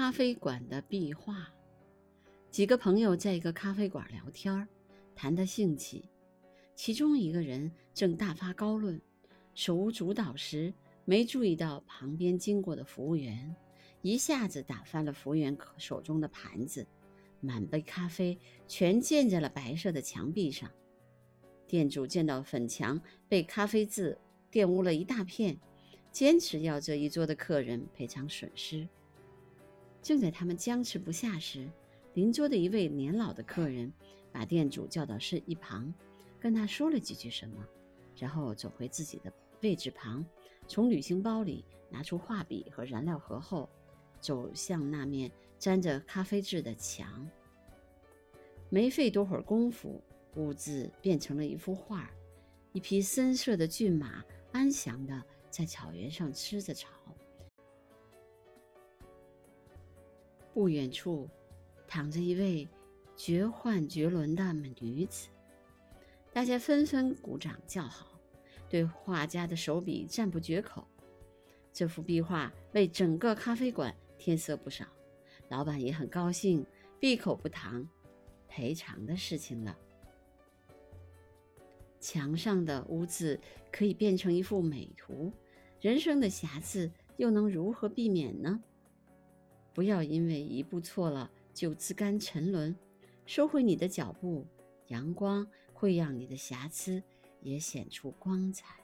咖啡馆的壁画。几个朋友在一个咖啡馆聊天谈得兴起。其中一个人正大发高论，手舞足蹈时，没注意到旁边经过的服务员，一下子打翻了服务员手中的盘子，满杯咖啡全溅在了白色的墙壁上。店主见到粉墙被咖啡渍玷污了一大片，坚持要这一桌的客人赔偿损失。正在他们僵持不下时，邻桌的一位年老的客人把店主叫到是一旁，跟他说了几句什么，然后走回自己的位置旁，从旅行包里拿出画笔和燃料盒后，走向那面沾着咖啡渍的墙。没费多会儿功夫。屋子变成了一幅画，一匹深色的骏马安详地在草原上吃着草。不远处躺着一位绝幻绝伦的美女子，大家纷纷鼓掌叫好，对画家的手笔赞不绝口。这幅壁画为整个咖啡馆添色不少，老板也很高兴，闭口不谈赔偿的事情了。墙上的污渍可以变成一幅美图，人生的瑕疵又能如何避免呢？不要因为一步错了就自甘沉沦，收回你的脚步，阳光会让你的瑕疵也显出光彩。